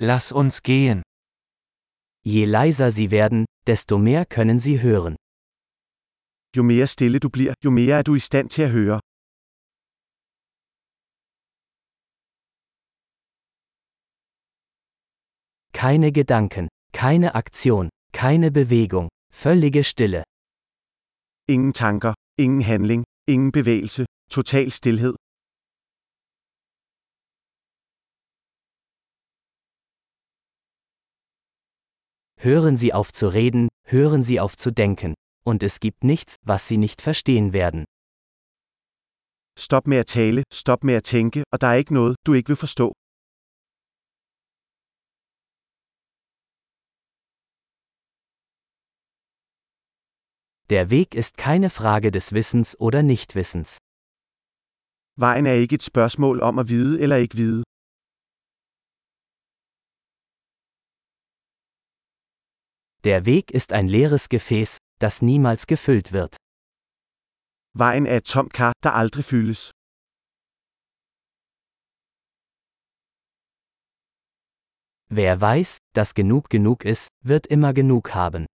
Lass uns gehen. Je leiser Sie werden, desto mehr können Sie hören. Jo mere stille du bliver, jo mere er du i stand til at høre. Keine Gedanken, keine Aktion, keine Bewegung, völlige Stille. Ingen tanker, ingen handling, ingen bevægelse, total stilhed. Hören Sie auf zu reden, hören Sie auf zu denken, und es gibt nichts, was Sie nicht verstehen werden. Stop med at tale, stop med at tænke, og der er ikke noget, du ikke vil forstå. Der Weg ist keine Frage des Wissens oder Nichtwissens. Vejen er ikke et spørgsmål om at vide eller ikke vide. Der Weg ist ein leeres Gefäß, das niemals gefüllt wird. Vejen er et tomt kar, der aldrig fyldes. Wer weiß, dass genug genug ist, wird immer genug haben.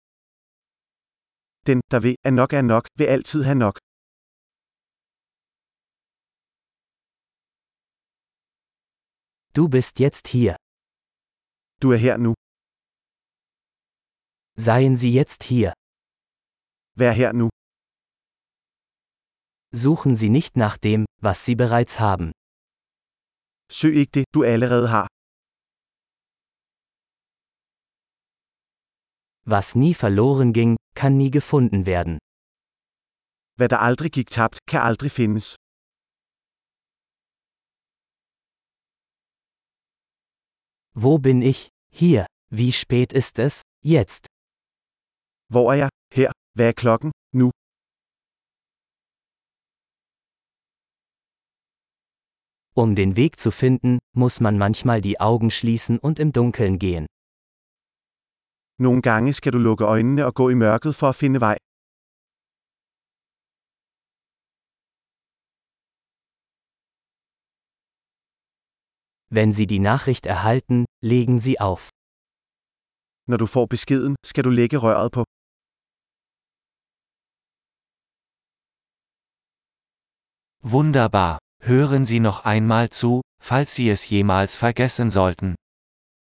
Den, der ved, at nok er nok, vil altid have nok. Du bist jetzt hier. Du er her nu. Seien Sie jetzt hier. Vær her nu. Suchen Sie nicht nach dem, was Sie bereits haben. Søg ikke det, du allerede har. Was nie verloren ging, kann nie gefunden werden. Hvad der aldrig gik tabt, kan aldrig findes. Wo bin ich? Hier. Wie spät ist es? Jetzt. Hvor er jeg? Her. Hvad er klokken? Nu. Um den Weg zu finden, muss man manchmal die Augen schließen und im Dunkeln gehen. Nogle gange skal du lukke øjnene og gå i mørket for at finde vej. Wenn Sie die Nachricht erhalten, legen Sie auf. Når du får beskeden, skal du lægge røret på. Wunderbar. Hören Sie noch einmal zu, falls Sie es jemals vergessen sollten.